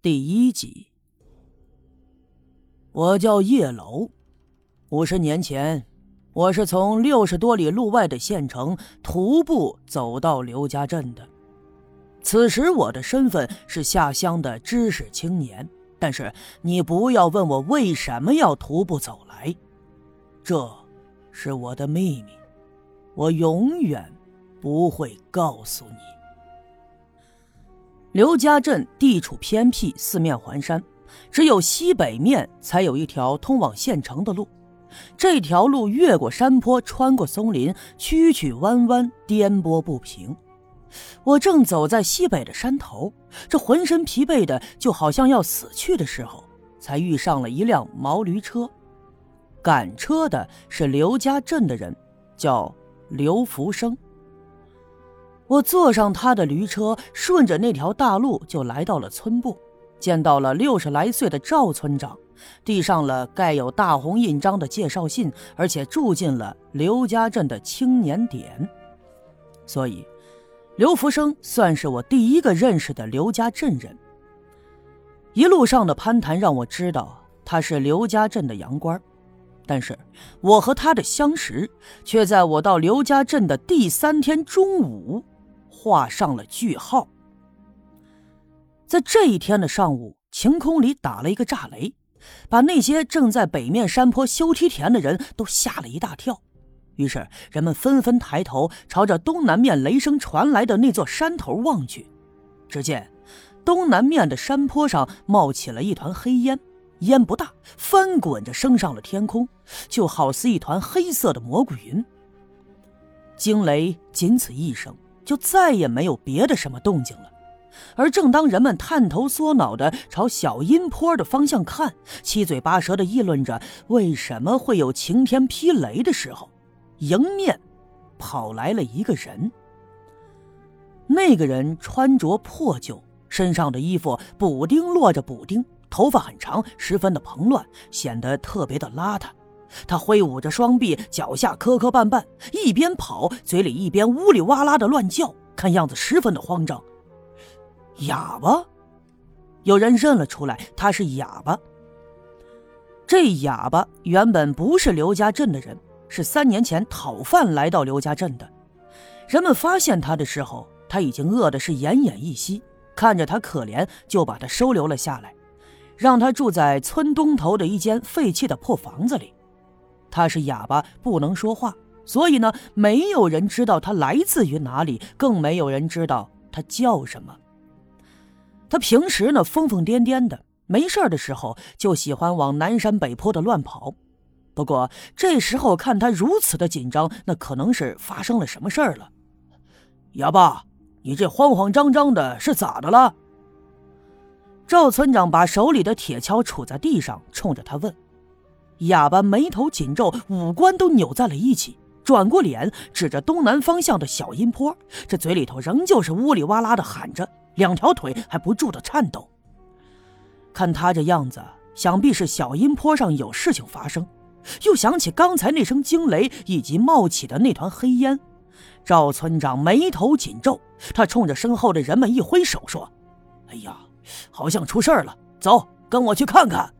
第一集。我叫叶楼，五十年前，我是从六十多里路外的县城徒步走到刘家镇的。此时我的身份是下乡的知识青年，但是你不要问我为什么要徒步走来，这是我的秘密，我永远不会告诉你。刘家镇地处偏僻，四面环山，只有西北面才有一条通往县城的路。这条路越过山坡，穿过松林，曲曲弯弯，颠簸不平。我正走在西北的山头，这浑身疲惫的就好像要死去的时候，才遇上了一辆毛驴车。赶车的是刘家镇的人，叫刘福生。我坐上他的驴车，顺着那条大路就来到了村部，见到了六十来岁的赵村长，递上了盖有大红印章的介绍信，而且住进了刘家镇的青年点。所以，刘福生算是我第一个认识的刘家镇人。一路上的攀谈让我知道他是刘家镇的洋官，但是我和他的相识，却在我到刘家镇的第三天中午。画上了句号。在这一天的上午，晴空里打了一个炸雷，把那些正在北面山坡修梯田的人都吓了一大跳。于是，人们纷纷抬头朝着东南面雷声传来的那座山头望去。只见东南面的山坡上冒起了一团黑烟，烟不大，翻滚着升上了天空，就好似一团黑色的蘑菇云。惊雷仅此一声。就再也没有别的什么动静了。而正当人们探头缩脑的朝小阴坡的方向看，七嘴八舌的议论着为什么会有晴天霹雷的时候，迎面跑来了一个人。那个人穿着破旧，身上的衣服补丁落着补丁，头发很长，十分的蓬乱，显得特别的邋遢。他挥舞着双臂，脚下磕磕绊绊，一边跑，嘴里一边呜里哇啦的乱叫，看样子十分的慌张。哑巴，有人认了出来，他是哑巴。这哑巴原本不是刘家镇的人，是三年前讨饭来到刘家镇的。人们发现他的时候，他已经饿的是奄奄一息，看着他可怜，就把他收留了下来，让他住在村东头的一间废弃的破房子里。他是哑巴，不能说话，所以呢，没有人知道他来自于哪里，更没有人知道他叫什么。他平时呢疯疯癫癫的，没事的时候就喜欢往南山北坡的乱跑。不过这时候看他如此的紧张，那可能是发生了什么事儿了。哑巴，你这慌慌张张的是咋的了？赵村长把手里的铁锹杵在地上，冲着他问。哑巴眉头紧皱，五官都扭在了一起，转过脸，指着东南方向的小阴坡，这嘴里头仍旧是呜里哇啦的喊着，两条腿还不住的颤抖。看他这样子，想必是小阴坡上有事情发生。又想起刚才那声惊雷以及冒起的那团黑烟，赵村长眉头紧皱，他冲着身后的人们一挥手说：“哎呀，好像出事了，走，跟我去看看。”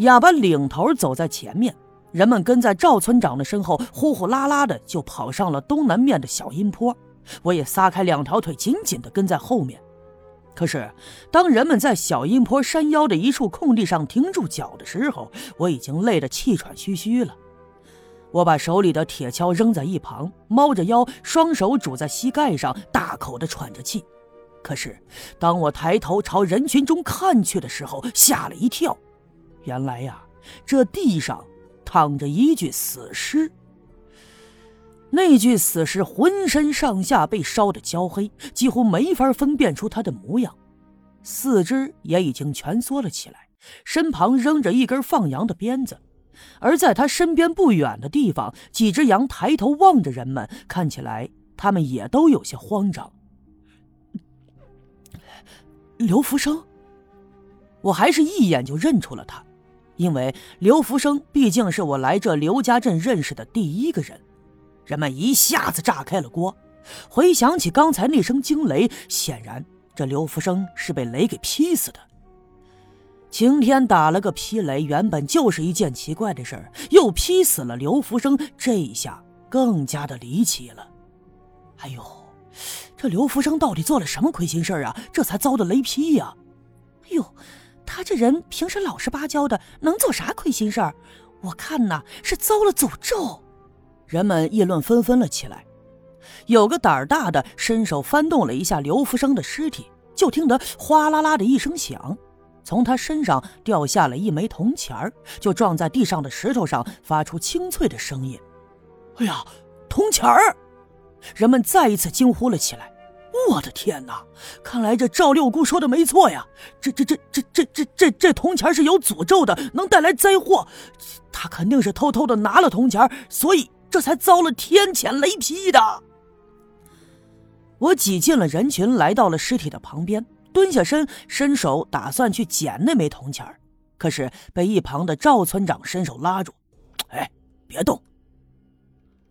哑巴领头走在前面，人们跟在赵村长的身后，呼呼啦啦的就跑上了东南面的小阴坡。我也撒开两条腿，紧紧的跟在后面。可是，当人们在小阴坡山腰的一处空地上停住脚的时候，我已经累得气喘吁吁了。我把手里的铁锹扔在一旁，猫着腰，双手拄在膝盖上，大口的喘着气。可是，当我抬头朝人群中看去的时候，吓了一跳。原来呀，这地上躺着一具死尸。那具死尸浑身上下被烧得焦黑，几乎没法分辨出他的模样，四肢也已经蜷缩了起来，身旁扔着一根放羊的鞭子，而在他身边不远的地方，几只羊抬头望着人们，看起来他们也都有些慌张。刘福生，我还是一眼就认出了他。因为刘福生毕竟是我来这刘家镇认识的第一个人，人们一下子炸开了锅。回想起刚才那声惊雷，显然这刘福生是被雷给劈死的。晴天打了个劈雷，原本就是一件奇怪的事儿，又劈死了刘福生，这一下更加的离奇了。哎呦，这刘福生到底做了什么亏心事儿啊？这才遭的雷劈呀！哎呦，他这人平时老实巴交的，能做啥亏心事儿？我看呐，是遭了诅咒。人们议论纷纷了起来。有个胆儿大的伸手翻动了一下刘福生的尸体，就听得哗啦啦的一声响。从他身上掉下了一枚铜钱儿，就撞在地上的石头上，发出清脆的声音。哎呀，铜钱儿！人们再一次惊呼了起来。我的天哪！看来这赵六姑说的没错呀，这这这这这这这这铜钱是有诅咒的，能带来灾祸。他肯定是偷偷的拿了铜钱，所以这才遭了天谴雷劈的。我挤进了人群，来到了尸体的旁边。蹲下身，伸手打算去捡那枚铜钱可是被一旁的赵村长伸手拉住。哎，别动！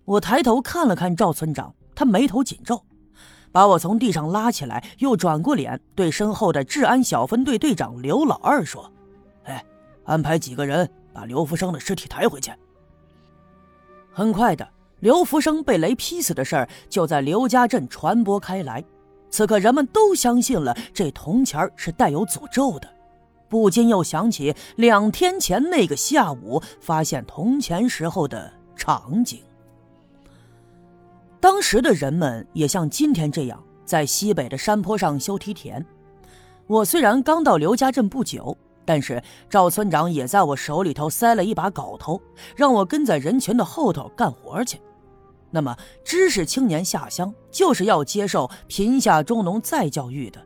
我抬头看了看赵村长，他眉头紧皱，把我从地上拉起来，又转过脸对身后的治安小分队队长刘老二说：“哎，安排几个人把刘福生的尸体抬回去。”很快的，刘福生被雷劈死的事儿就在刘家镇传播开来。此刻，人们都相信了这铜钱是带有诅咒的，不禁又想起两天前那个下午发现铜钱时候的场景。当时的人们也像今天这样，在西北的山坡上修梯田。我虽然刚到刘家镇不久，但是赵村长也在我手里头塞了一把镐头，让我跟在人群的后头干活去。那么，知识青年下乡就是要接受贫下中农再教育的，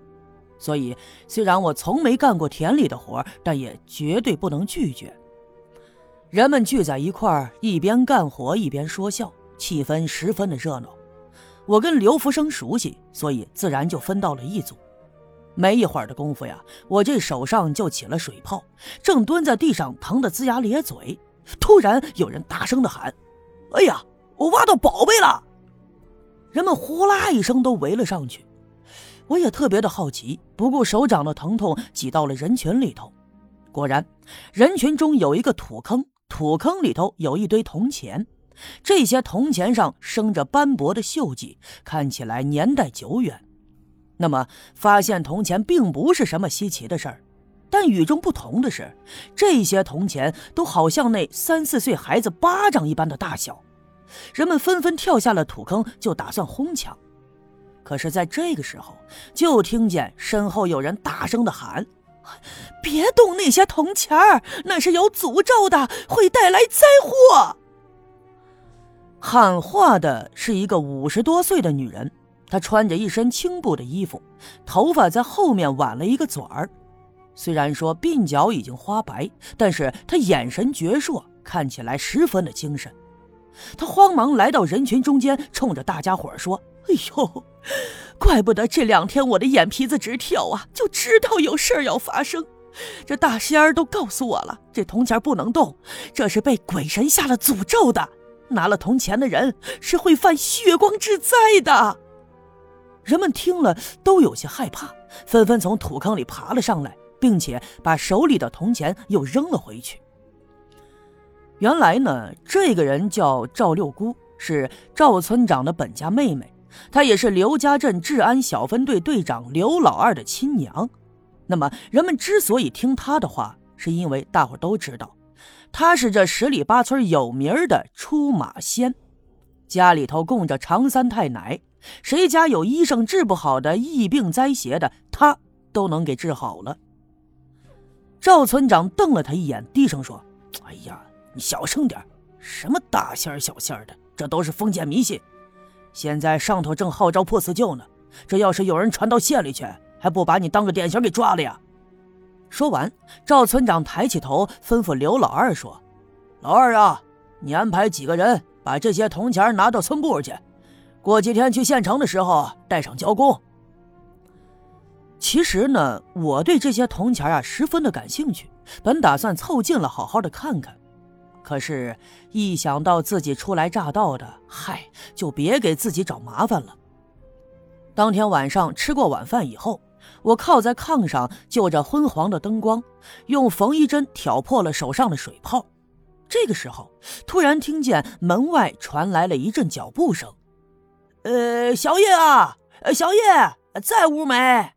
所以虽然我从没干过田里的活，但也绝对不能拒绝。人们聚在一块儿，一边干活一边说笑，气氛十分的热闹。我跟刘福生熟悉，所以自然就分到了一组。没一会儿的功夫呀，我这手上就起了水泡，正蹲在地上疼得龇牙咧嘴，突然有人大声的喊：“哎呀！”我挖到宝贝了，人们呼啦一声都围了上去。我也特别的好奇，不顾手掌的疼痛，挤到了人群里头。果然，人群中有一个土坑，土坑里头有一堆铜钱，这些铜钱上生着斑驳的锈迹，看起来年代久远。那么，发现铜钱并不是什么稀奇的事儿，但与众不同的是，这些铜钱都好像那三四岁孩子巴掌一般的大小。人们纷纷跳下了土坑，就打算哄抢。可是，在这个时候，就听见身后有人大声的喊：“别动那些铜钱儿，那是有诅咒的，会带来灾祸。”喊话的是一个五十多岁的女人，她穿着一身青布的衣服，头发在后面挽了一个卷儿。虽然说鬓角已经花白，但是她眼神矍铄，看起来十分的精神。他慌忙来到人群中间，冲着大家伙说：“哎呦，怪不得这两天我的眼皮子直跳啊，就知道有事儿要发生。这大仙儿都告诉我了，这铜钱不能动，这是被鬼神下了诅咒的。拿了铜钱的人是会犯血光之灾的。”人们听了都有些害怕，纷纷从土坑里爬了上来，并且把手里的铜钱又扔了回去。原来呢，这个人叫赵六姑，是赵村长的本家妹妹，她也是刘家镇治安小分队队长刘老二的亲娘。那么，人们之所以听她的话，是因为大伙都知道，他是这十里八村有名的出马仙，家里头供着常三太奶，谁家有医生治不好的疫病灾邪的，他都能给治好了。赵村长瞪了他一眼，低声说：“哎呀。”你小声点什么大仙小仙的，这都是封建迷信。现在上头正号召破四旧呢，这要是有人传到县里去，还不把你当个典型给抓了呀？说完，赵村长抬起头，吩咐刘老二说：“老二啊，你安排几个人把这些铜钱拿到村部去，过几天去县城的时候带上交工。”其实呢，我对这些铜钱啊十分的感兴趣，本打算凑近了好好的看看。可是，一想到自己初来乍到的，嗨，就别给自己找麻烦了。当天晚上吃过晚饭以后，我靠在炕上，就着昏黄的灯光，用缝衣针挑破了手上的水泡。这个时候，突然听见门外传来了一阵脚步声。“呃，小叶啊，小叶，在屋没？”